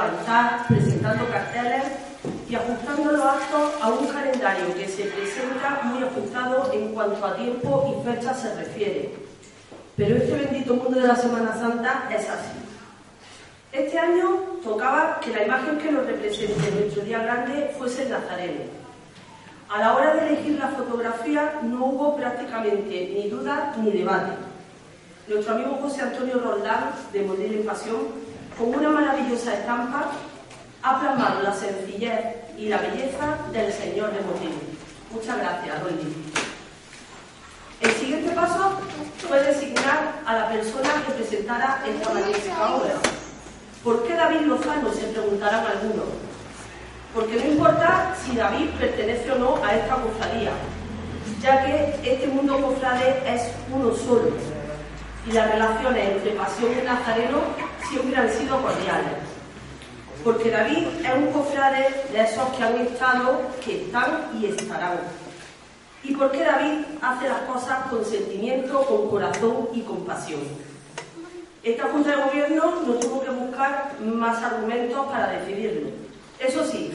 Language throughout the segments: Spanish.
levantar, presentando carteles y ajustando los actos a un calendario que se presenta muy ajustado en cuanto a tiempo y fecha se refiere. Pero este bendito mundo de la Semana Santa es así. Este año tocaba que la imagen que nos represente en nuestro día grande fuese el Nazareno. A la hora de elegir la fotografía no hubo prácticamente ni duda ni debate. Nuestro amigo José Antonio Roldán, de Modelo en Pasión, con una maravillosa estampa, ha plasmado la sencillez y la belleza del Señor de Motín. Muchas gracias, Rolly. El siguiente paso fue designar a la persona que presentara esta magnífica obra. ¿Por qué David Lozano? Se preguntarán algunos. Porque no importa si David pertenece o no a esta cofradía, ya que este mundo cofrade es uno solo las relaciones entre Pasión y Nazareno siempre han sido cordiales. Porque David es un cofrade de esos que han estado, que están y estarán. Y porque David hace las cosas con sentimiento, con corazón y con pasión. Esta Junta de Gobierno no tuvo que buscar más argumentos para decidirlo. Eso sí,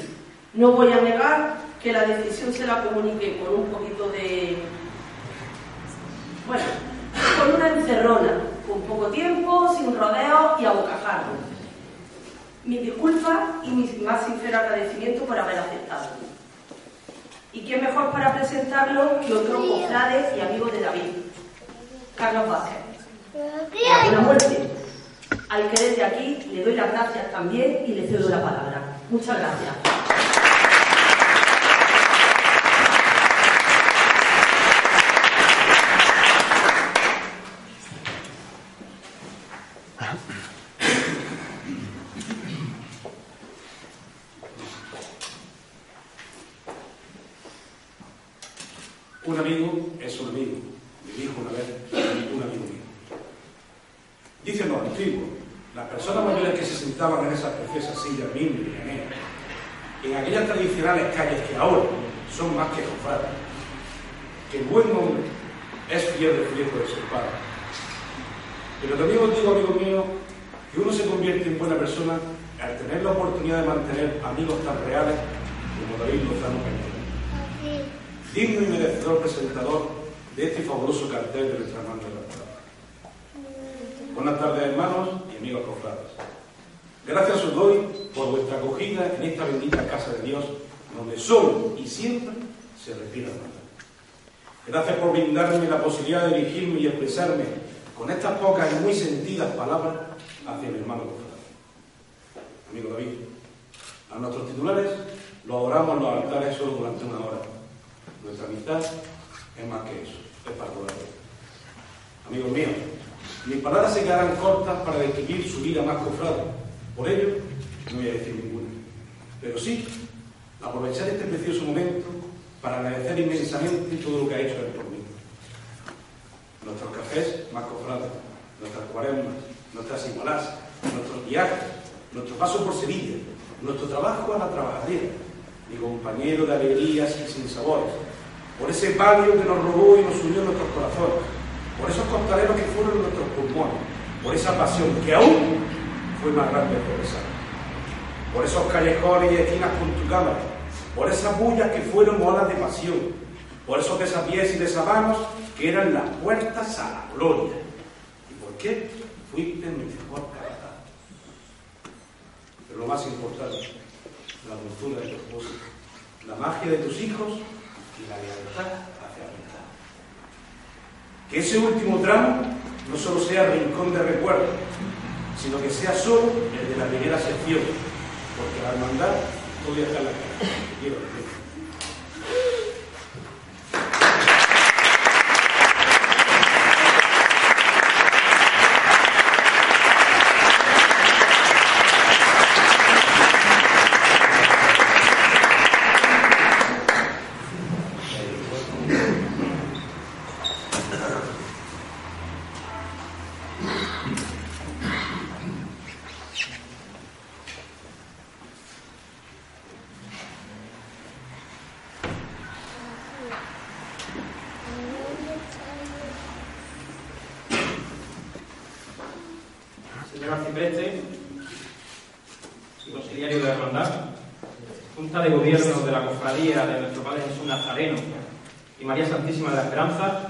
no voy a negar que la decisión se la comunique con un poquito de... Bueno, con una encerrona, con poco tiempo, sin rodeos y a bocajarro. Mi disculpa y mi más sincero agradecimiento por haber aceptado. ¿Y qué mejor para presentarlo que otro cofrade y amigo de David? Carlos Vázquez. Buena muerte. Al que desde aquí le doy las gracias también y le cedo la palabra. Muchas gracias. Un amigo es un amigo, me dijo una vez un amigo mío. Dicen los antiguos, las personas mayores que se sentaban en esas preciosas sillas mil y en aquellas tradicionales calles que ahora son más que cofrades, que el buen hombre es fiel del riesgo de su padre. Pero también os digo, amigo mío, que uno se convierte en buena persona al tener la oportunidad de mantener amigos tan reales como David Lozano Peña digno y merecedor presentador de este fabuloso cartel de nuestra hermana de la Buenas tardes, hermanos y amigos cofrades. Gracias os doy por vuestra acogida en esta bendita casa de Dios, donde solo y siempre se respira hermandad. Gracias por brindarme la posibilidad de dirigirme y expresarme con estas pocas y muy sentidas palabras hacia mi hermano cofrade. Amigo David, a nuestros titulares lo adoramos en los altares solo durante una hora nuestra amistad es más que eso, Amigos míos, mis palabras se quedarán cortas para describir su vida más cofrada. Por ello, no voy a decir ninguna. Pero sí, aprovechar este precioso momento para agradecer inmensamente todo lo que ha hecho él por mí. Nuestros cafés más cofrados, nuestras cuaresmas, nuestras igualas, nuestros viajes, nuestro paso por Sevilla, nuestro trabajo a la trabajadera, mi compañero de alegrías y sin sabores, por ese barrio que nos robó y nos unió en nuestros corazones, por esos costaleros que fueron nuestros pulmones, por esa pasión que aún fue más grande progresar, por esos callejones y esquinas con tu cámara, por esas bullas que fueron olas de pasión, por esos desapiés y desamanos que eran las puertas a la gloria. ¿Y por qué? Fuiste mi mejor capataz. Pero lo más importante, la dulzura de tu esposa, la magia de tus hijos y la lealtad hacia verdad. Que ese último tramo no solo sea rincón de recuerdo, sino que sea solo el de la primera sección, porque la hermandad todavía está en la cara. Quiero decir. arcipreste y consiliario de la hermandad, Junta de Gobierno de la Cofradía de nuestro Padre Jesús Nazareno y María Santísima de la Esperanza,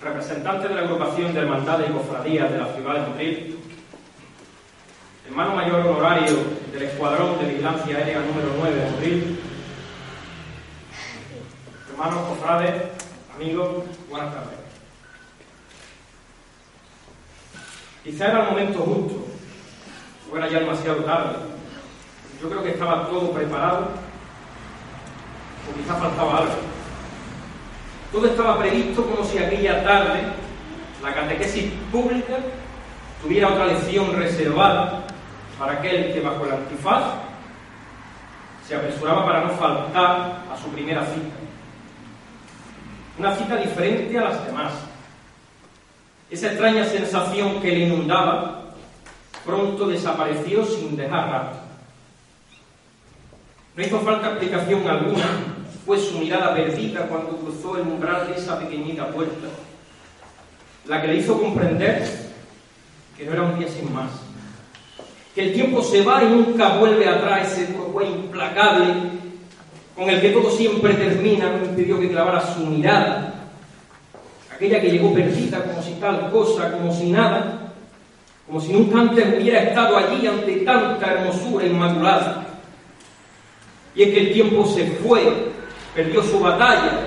representante de la agrupación de hermandades y cofradías de la ciudad de Madrid, hermano del Escuadrón de Vigilancia Aérea número 9 de Madrid, hermanos cofrades, amigos, buenas tardes. Quizá era el momento justo, o era ya demasiado tarde. Yo creo que estaba todo preparado, o quizá faltaba algo. Todo estaba previsto como si aquella tarde la catequesis pública tuviera otra lección reservada para aquel que bajo el antifaz se apresuraba para no faltar a su primera cita. Una cita diferente a las demás. Esa extraña sensación que le inundaba pronto desapareció sin dejar rastro. No hizo falta explicación alguna, fue su mirada perdida cuando cruzó el umbral de esa pequeñita puerta, la que le hizo comprender que no era un día sin más, que el tiempo se va y nunca vuelve atrás ese fue implacable con el que todo siempre termina, no impidió que clavara su mirada, aquella que llegó perdida como si tal cosa, como si nada, como si nunca antes hubiera estado allí ante tanta hermosura inmaculada. Y es que el tiempo se fue, perdió su batalla.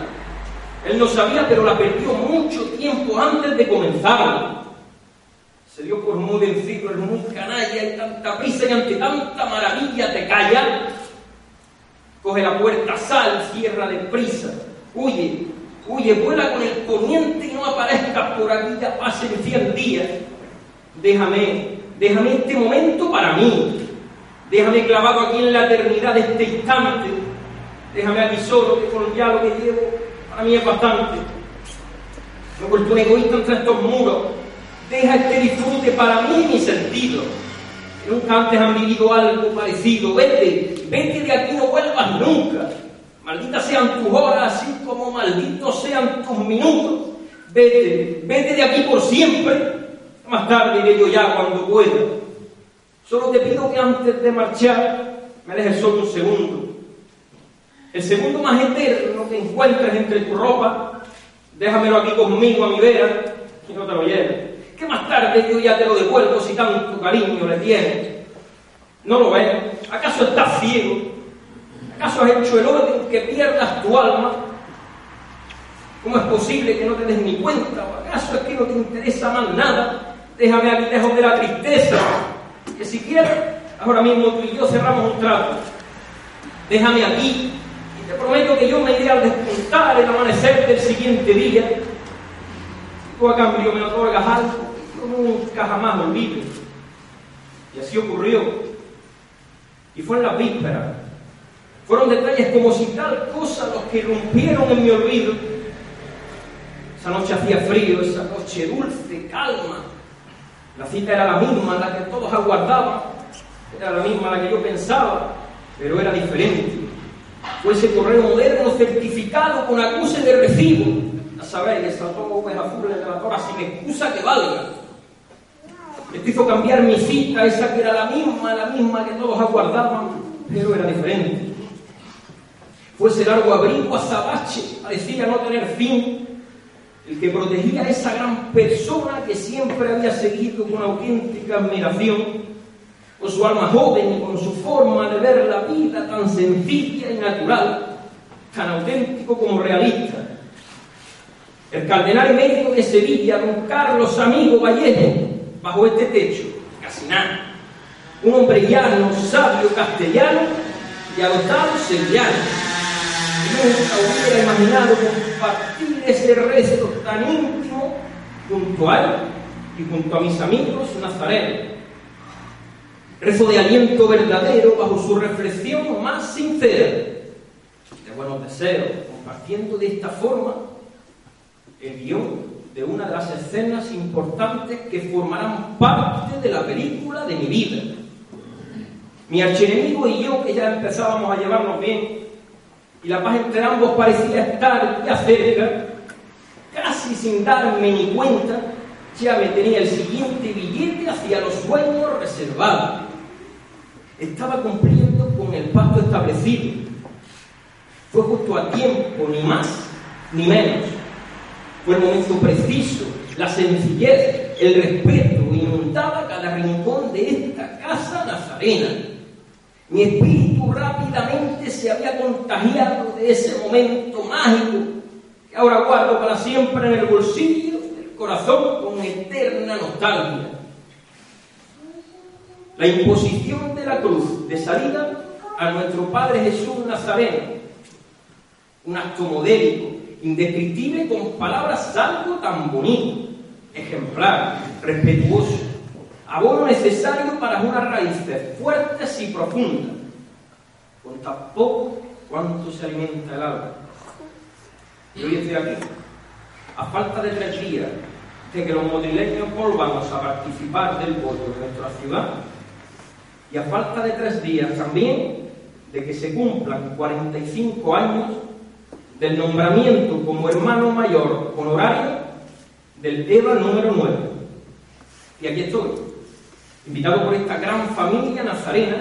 Él no sabía, pero la perdió mucho tiempo antes de comenzar. Se dio por muy vencido, el muy canalla y tanta prisa y ante tanta maravilla te calla. Coge la puerta, sal, cierra deprisa, huye, huye, vuela con el poniente y no aparezcas por aquí, ya pasen cien días. Déjame, déjame este momento para mí. Déjame clavado aquí en la eternidad de este instante. Déjame aquí solo, que con ya lo que llevo para mí es bastante. Me he vuelto un egoísta entre estos muros. Deja este disfrute para mí mi sentido. Nunca antes han vivido algo parecido. Vete, vete de aquí, no vuelvas nunca. Malditas sean tus horas, así como malditos sean tus minutos. Vete, vete de aquí por siempre. Más tarde iré yo ya cuando pueda. Solo te pido que antes de marchar me dejes solo un segundo. El segundo más eterno que encuentres entre tu ropa, déjamelo aquí conmigo a mi vera y no te lo lleves. Más tarde yo ya te lo devuelvo si tanto cariño le tienes. ¿No lo ves? ¿Acaso estás ciego? ¿Acaso has hecho el orden que pierdas tu alma? ¿Cómo es posible que no te des ni cuenta? ¿O acaso es que no te interesa más nada? Déjame aquí lejos de la tristeza. Que si quieres, ahora mismo tú y yo cerramos un trato. Déjame aquí y te prometo que yo me iré al despuntar el amanecer del siguiente día. Tú a cambio me otorgas algo, nunca jamás lo olvido. Y así ocurrió. Y fue en la víspera. Fueron detalles como si tal cosa los que rompieron en mi olvido. Esa noche hacía frío, esa noche dulce, calma. La cita era la misma, la que todos aguardaban. Era la misma la que yo pensaba, pero era diferente. Fue ese correo moderno certificado con acuse de recibo. A saber, esa toma azules de la tora sin excusa que valga. Esto hizo cambiar mi cita, esa que era la misma, la misma que todos aguardaban, pero era diferente. Fue ese largo abrigo azabache, parecía no tener fin, el que protegía a esa gran persona que siempre había seguido con auténtica admiración, con su alma joven y con su forma de ver la vida tan sencilla y natural, tan auténtico como realista. El cardenal emérito de Sevilla, don Carlos Amigo Vallejo, bajo este techo, casi nada. Un hombre llano, sabio, castellano y adoptado sevillano. Nunca hubiera imaginado compartir ese resto tan íntimo junto a él y junto a mis amigos nazarenos. Rezo de aliento verdadero bajo su reflexión más sincera, de buenos deseos, compartiendo de esta forma el guion de una de las escenas importantes que formarán parte de la película de mi vida. Mi archienemigo y yo, que ya empezábamos a llevarnos bien, y la paz entre ambos parecía estar ya cerca, casi sin darme ni cuenta, ya me tenía el siguiente billete hacia los sueños reservados. Estaba cumpliendo con el pacto establecido. Fue justo a tiempo, ni más ni menos. Fue el momento preciso, la sencillez, el respeto inundaba cada rincón de esta casa nazarena. Mi espíritu rápidamente se había contagiado de ese momento mágico que ahora guardo para siempre en el bolsillo del corazón con eterna nostalgia. La imposición de la cruz de salida a nuestro Padre Jesús Nazareno, un acto modélico, indescriptible con palabras algo tan bonito, ejemplar, respetuoso, abono necesario para unas raíces fuertes y profundas, con tan poco cuanto se alimenta el alma. Y hoy estoy aquí, a falta de tres días de que los madrileños volvamos a participar del voto de nuestra ciudad, y a falta de tres días también de que se cumplan 45 años del nombramiento como hermano mayor honorario del EVA número 9. Y aquí estoy, invitado por esta gran familia nazarena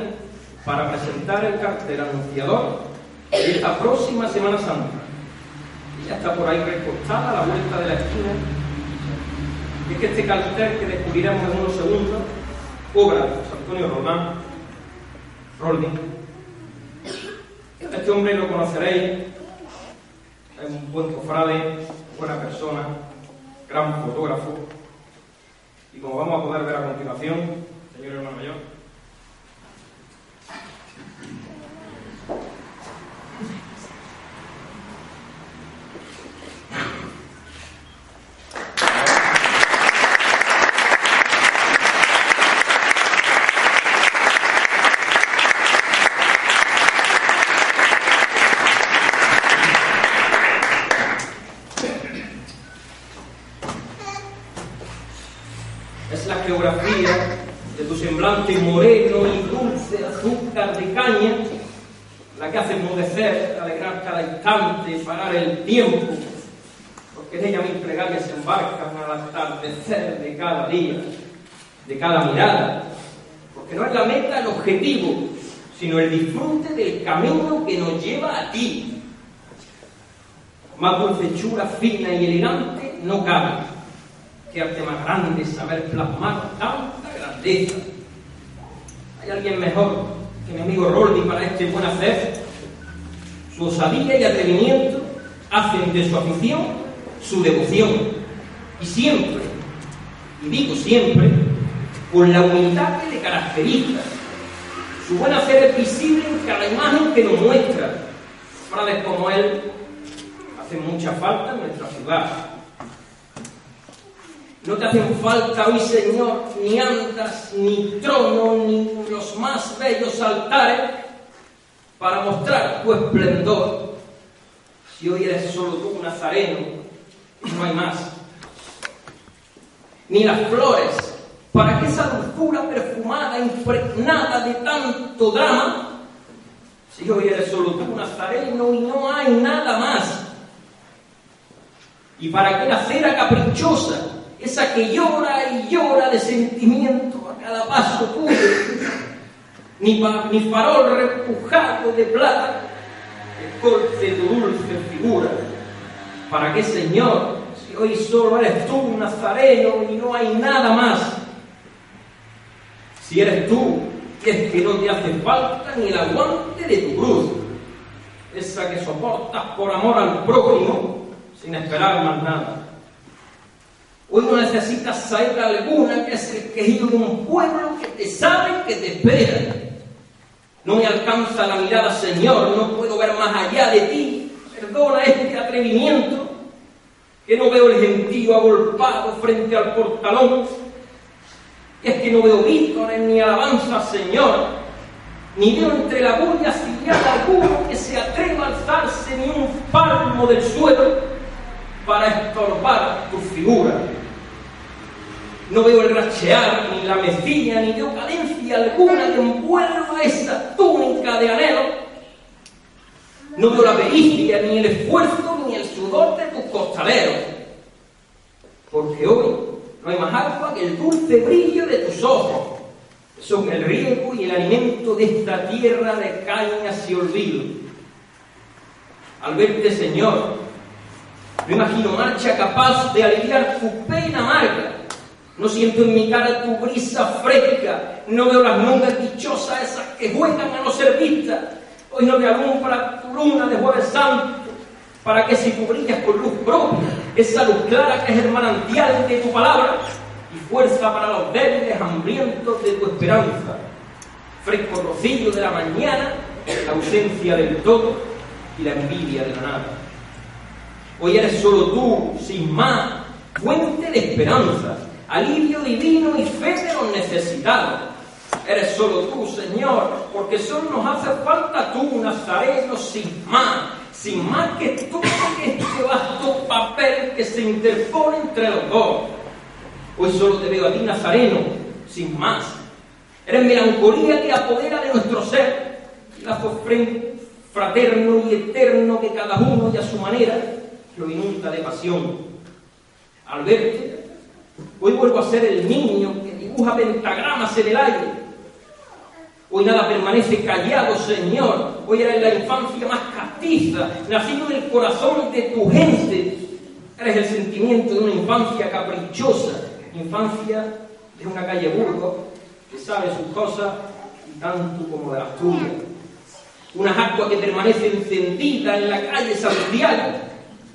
para presentar el cartel anunciador de esta próxima Semana Santa. Ya está por ahí recostada a la vuelta de la esquina. Es que este cartel que descubriremos en unos segundos, obra de José Antonio Román, Roldi. Este hombre lo conoceréis, es un buen cofrade, buena persona, gran fotógrafo. Y como vamos a poder ver a continuación, señor hermano mayor, es la geografía de tu semblante moreno y dulce la que hace enmudecer, alegrar cada instante, parar el tiempo, porque en ella mis plegarias se embarcan al atardecer de cada día, de cada mirada, porque no es la meta el objetivo, sino el disfrute del camino que nos lleva a ti. Más dulcechura fina y elegante no cabe qué arte más grande saber plasmar tanta grandeza. ¿Hay alguien mejor que mi amigo Roldi para este buen hacer? Su osadía y atrevimiento hacen de su afición su devoción. Y siempre, y digo siempre, con la humildad que le caracteriza. Su buen hacer es visible en cada imagen que nos muestra. Frades como él hacen mucha falta en nuestra ciudad. No te hacen falta hoy, Señor, ni andas, ni trono, ni los más bellos altares para mostrar tu esplendor. Si hoy eres solo tú, Nazareno, no hay más. Ni las flores, para que esa dulzura perfumada, impregnada de tanto drama, si hoy eres solo tú, Nazareno, y no hay nada más. Y para que la cera caprichosa, esa que llora y llora de sentimiento a cada paso tuyo, ni, pa, farol repujado de plata corte tu dulce figura. ¿Para qué, Señor, si hoy solo eres tú un nazareno y no hay nada más? Si eres tú, es que no te hace falta ni el aguante de tu cruz, esa que soportas por amor al prójimo sin esperar más nada. Hoy no necesitas saber alguna que es quejido de un pueblo que te sabe que te espera. No me alcanza la mirada, Señor, no puedo ver más allá de ti. Perdona este atrevimiento, que no veo el gentío agolpado frente al portalón. Es que no veo vítores ni alabanza, Señor, ni veo entre la bulla sillada alguno que se atreva a alzarse ni un palmo del suelo para estorbar tu figura. No veo el rachear, ni la mecilla, ni veo cadencia alguna que envuelva esa túnica de anhelo. No veo la pericia, ni el esfuerzo, ni el sudor de tus costaleros. Porque hoy No hay más agua que el dulce brillo de tus ojos. Son el riego y el alimento de esta tierra de cañas y olvido. Al verte, Señor, no imagino marcha capaz de aliviar tu pena amarga. No siento en mi cara tu brisa fresca. No veo las mongas dichosas esas que juegan a los servistas. Hoy no me alumbra tu luna de Jueves Santo para que si tú brillas con luz propia, esa luz clara que es el manantial de tu palabra y fuerza para los débiles hambrientos de tu esperanza. Fresco rocío de la mañana, la ausencia del todo y la envidia de la nada. Hoy eres solo tú, sin más, fuente de esperanza, alivio divino y fe de los necesitados. Eres solo tú, Señor, porque solo nos hace falta tú, Nazareno, sin más, sin más que todo este vasto papel que se interpone entre los dos. Hoy solo te veo a ti, Nazareno, sin más. Eres melancolía que apodera de nuestro ser, lazo fraterno y eterno que cada uno y a su manera lo inunda de pasión. Al verte, hoy vuelvo a ser el niño que dibuja pentagramas en el aire. Hoy nada permanece callado, Señor. Hoy eres la infancia más castiza, nacido del corazón de tu gente. Eres el sentimiento de una infancia caprichosa, infancia de una calle burgo que sabe sus cosas tanto como de las tuyas. Una agua que permanece encendida en la calle Santiago,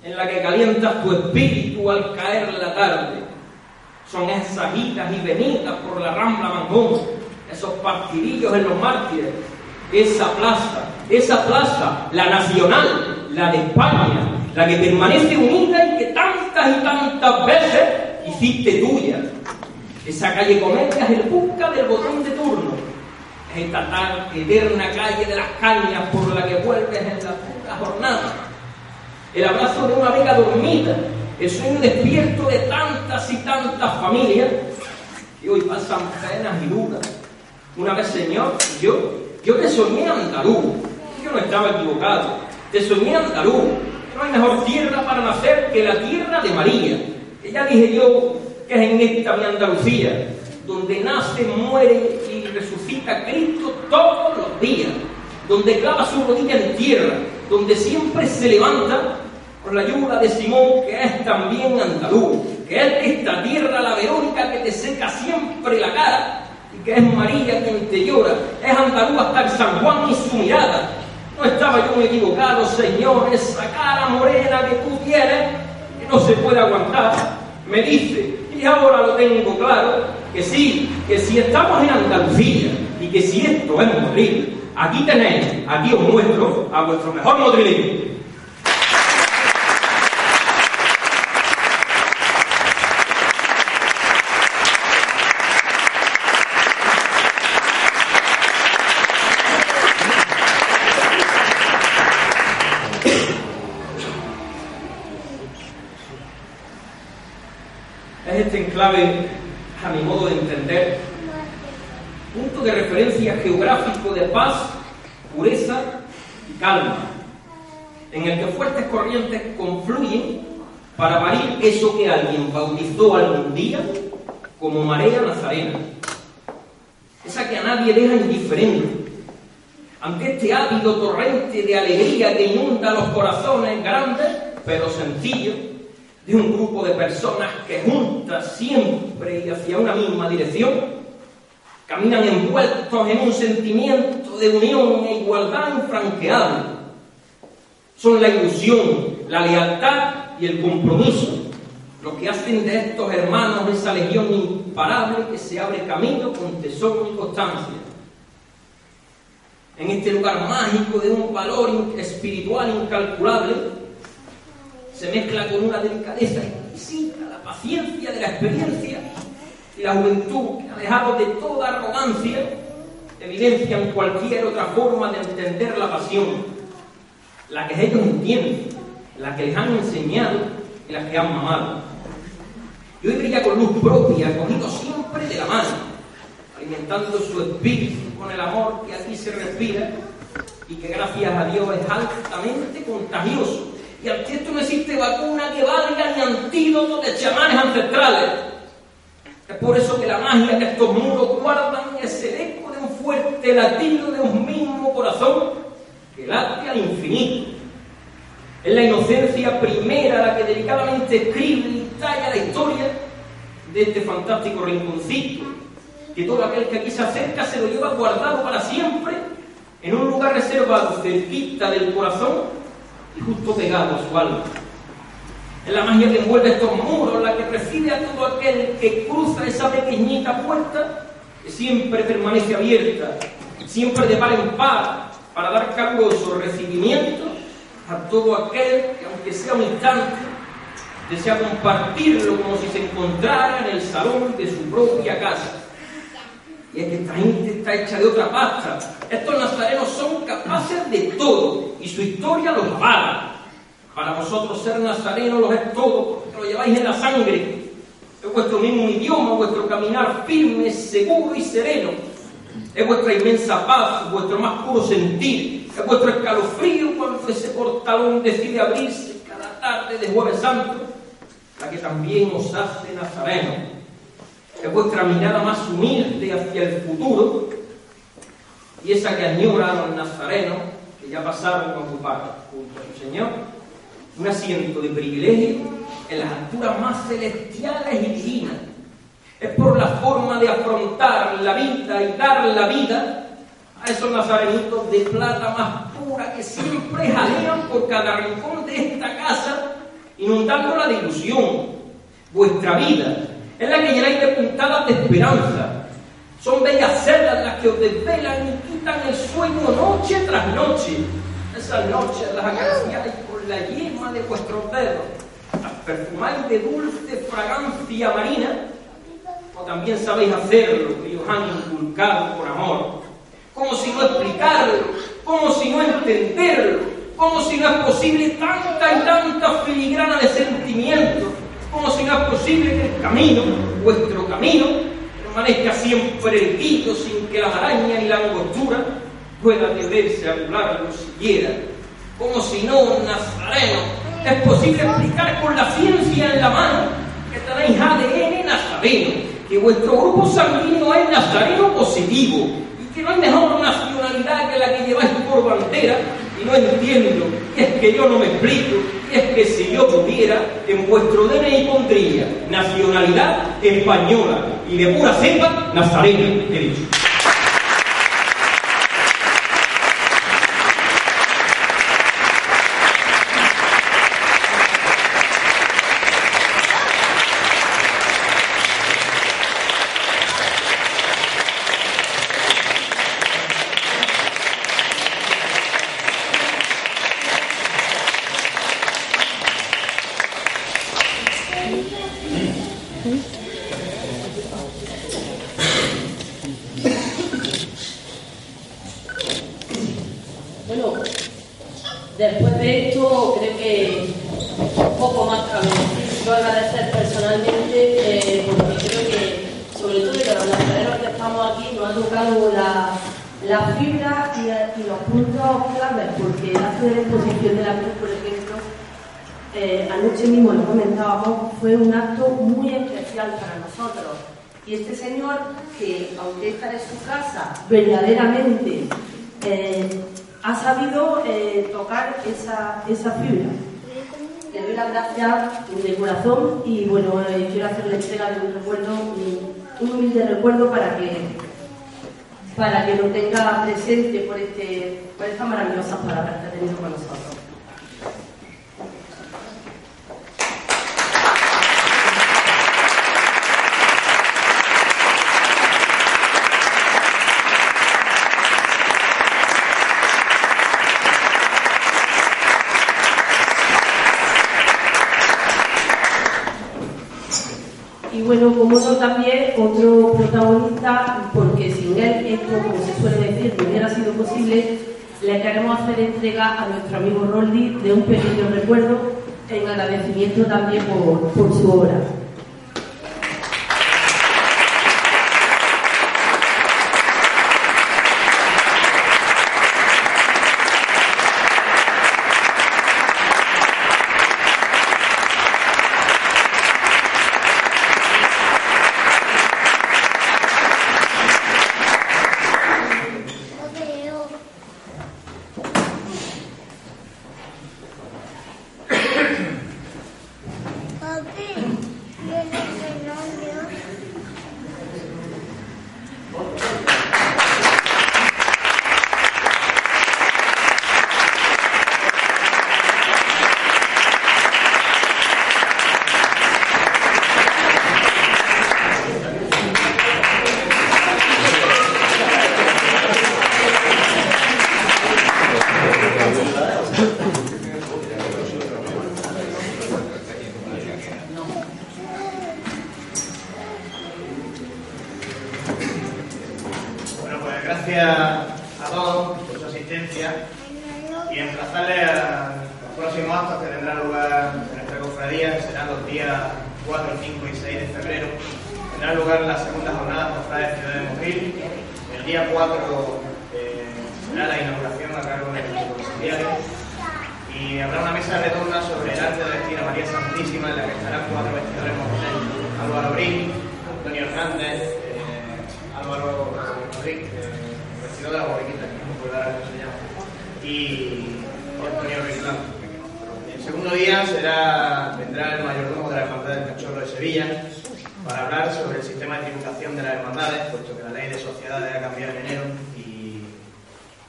en la que calientas tu espíritu al caer la tarde. Son esas idas y venidas por la Rambla Manjón, esos partidillos en los mártires, esa plaza, esa plaza, la nacional, la de España, la que permanece unida y que tantas y tantas veces hiciste tuya. Esa calle Comedia es el busca del botón de turno. Es esta tal eterna calle de las cañas por la que vuelves en la puta jornada. El abrazo de una amiga dormida, el sueño despierto de tantas y tantas familias que hoy pasan penas y dudas. Una vez, Señor, yo, yo te soñé andaluz. Yo no estaba equivocado. Te soñé andaluz. No hay mejor tierra para nacer que la tierra de María. Que ya dije yo que es en esta mi Andalucía, donde nace, muere y resucita Cristo todos los días, donde clava su rodilla en tierra, donde siempre se levanta por la ayuda de Simón, que es también andaluz, que es esta tierra, la verónica, que te seca siempre la cara, y que es María quien te llora, es andaluz hasta el San Juan y su mirada. No estaba yo equivocado, Señor, esa cara morena que tú tienes, que no se puede aguantar, me dice, y ahora lo tengo claro, que sí, que si estamos en Andalucía y que si esto es Madrid, aquí tenéis, aquí os muestro a vuestro mejor madrileño. Es este enclave, a mi modo de entender, punto de referencia geográfico de paz, pureza y calma, en el que fuertes corrientes confluyen para parir eso que alguien bautizó algún día como marea nazarena, esa que a nadie deja indiferente. Ante este ávido torrente de alegría que inunda los corazones grandes, pero sencillos, de un grupo de personas que juntas siempre y hacia una misma dirección, caminan envueltos en un sentimiento de unión e igualdad infranqueable. Son la ilusión, la lealtad y el compromiso lo que hacen de estos hermanos esa legión imparable que se abre camino con tesón y constancia. En este lugar mágico de un valor espiritual incalculable, se mezcla con una delicadeza exquisita, la paciencia de la experiencia y la juventud que, alejado de toda arrogancia, evidencian cualquier otra forma de entender la pasión, la que ellos entienden, la que les han enseñado y la que han mamado. Y hoy brilla con luz propia, cogido siempre de la mano, alimentando su espíritu con el amor que aquí se respira y que gracias a Dios es altamente contagioso y ante esto no existe vacuna que valga ni antídoto de chamanes ancestrales. Es por eso que la magia que estos muros guardan es el eco de un fuerte latido de un mismo corazón que late al infinito. Es la inocencia primera la que delicadamente escribe y talla la historia de este fantástico rinconcito, que todo aquel que aquí se acerca se lo lleva guardado para siempre en un lugar reservado cerquita del corazón y justo pegado a su alma. Es la magia que envuelve estos muros, la que recibe a todo aquel que cruza esa pequeñita puerta que siempre permanece abierta, siempre de par en par, para dar caluroso recibimiento a todo aquel que, aunque sea un instante, desea compartirlo como si se encontrara en el salón de su propia casa. Y es que esta gente está hecha de otra pasta. Estos nazarenos son capaces de todo y su historia los avala. Para vosotros ser nazarenos lo es todo, porque lo lleváis en la sangre. Es vuestro mismo idioma, vuestro caminar firme, seguro y sereno. Es vuestra inmensa paz, vuestro más puro sentir. Es vuestro escalofrío cuando ese portalón decide abrirse cada tarde de Jueves Santo, la que también os hace nazarenos. Es vuestra mirada más humilde hacia el futuro y esa que añora los nazarenos que ya pasaron a ocupar junto a su Señor un asiento de privilegio en las alturas más celestiales y divinas. Es por la forma de afrontar la vida y dar la vida a esos nazarenitos de plata más pura que siempre jalean por cada rincón de esta casa, inundándola de ilusión. Vuestra vida es la que llenáis de puntadas de esperanza. Son bellas celdas las que os desvelan y quitan el sueño noche tras noche. Esas noches las acariciáis con la yema de vuestros dedos, las perfumáis de dulce fragancia marina, o también sabéis hacerlo y os han inculcado por amor como si no explicarlo, como si no entenderlo, como si no es posible tanta y tanta filigrana de sentimientos, no es posible que el camino, vuestro camino, permanezca siempre erguido sin que las arañas y la angostura puedan deberse a hablarlo siquiera, como si no, Nazareno, es posible explicar con la ciencia en la mano que tenéis ADN nazareno, que vuestro grupo sanguíneo es nazareno positivo, que no hay mejor nacionalidad que la que lleváis por bandera y no entiendo, es que yo no me explico, es que si yo pudiera, en vuestro DNI pondría nacionalidad española y de pura cepa nazarena, he dicho. Bueno, después de esto creo que un poco más cabe decir. Yo agradecer personalmente eh, porque creo que, sobre todo que los nazarenos que estamos aquí nos ha tocado la, la fibra y, y los puntos claves, porque el acto de la exposición de la cruz, por ejemplo, eh, anoche mismo lo fue un acto muy especial para nosotros. Y este señor, que aunque esta es su casa, verdaderamente eh, ha sabido eh, tocar esa, esa fibra. Le doy las gracias de corazón y bueno, eh, quiero hacerle entrega de un recuerdo, un humilde recuerdo para que para que lo tenga presente por, este, por estas maravillosas palabras que ha tenido con nosotros. Bueno, como no también otro protagonista, porque sin él esto, como se suele decir, no hubiera sido posible, le queremos hacer entrega a nuestro amigo Roldi de un pequeño recuerdo en agradecimiento también por, por su obra. gracias a todos por su asistencia y emplazarles a los próximos actos que tendrán lugar en nuestra cofradía, que serán los días 4, 5 y 6 de febrero. Tendrá lugar la segunda jornada cofrade de Ciudad de Motril. El día 4 eh, será la inauguración a cargo del conciliario y habrá una mesa redonda sobre el arte de vestir a María Santísima en la que estarán cuatro vestidores mortales, Álvaro Brin, Antonio Hernández, eh, Álvaro Rodríguez, eh, de la borriquita, que no y Antonio Ruiz El segundo día será, vendrá el mayordomo de la Hermandad del Cachorro de Sevilla para hablar sobre el sistema de tributación de las hermandades, puesto que la ley de sociedades ha cambiado en enero y,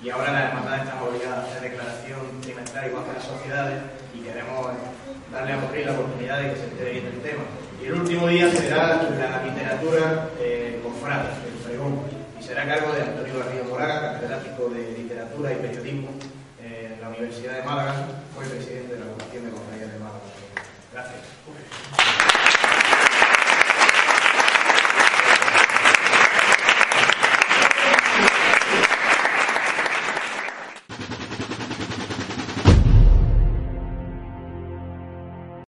y ahora las hermandades están obligadas a hacer declaración trimestral igual que las sociedades y queremos darle a Motril la oportunidad de que se entere bien del tema. Y el último día será la literatura eh, con frases, el será cargo de Antonio Garrido Moraga, catedrático de Literatura y Periodismo eh, en la Universidad de Málaga, fue presidente de la Comisión de Cofradías de Málaga. Gracias.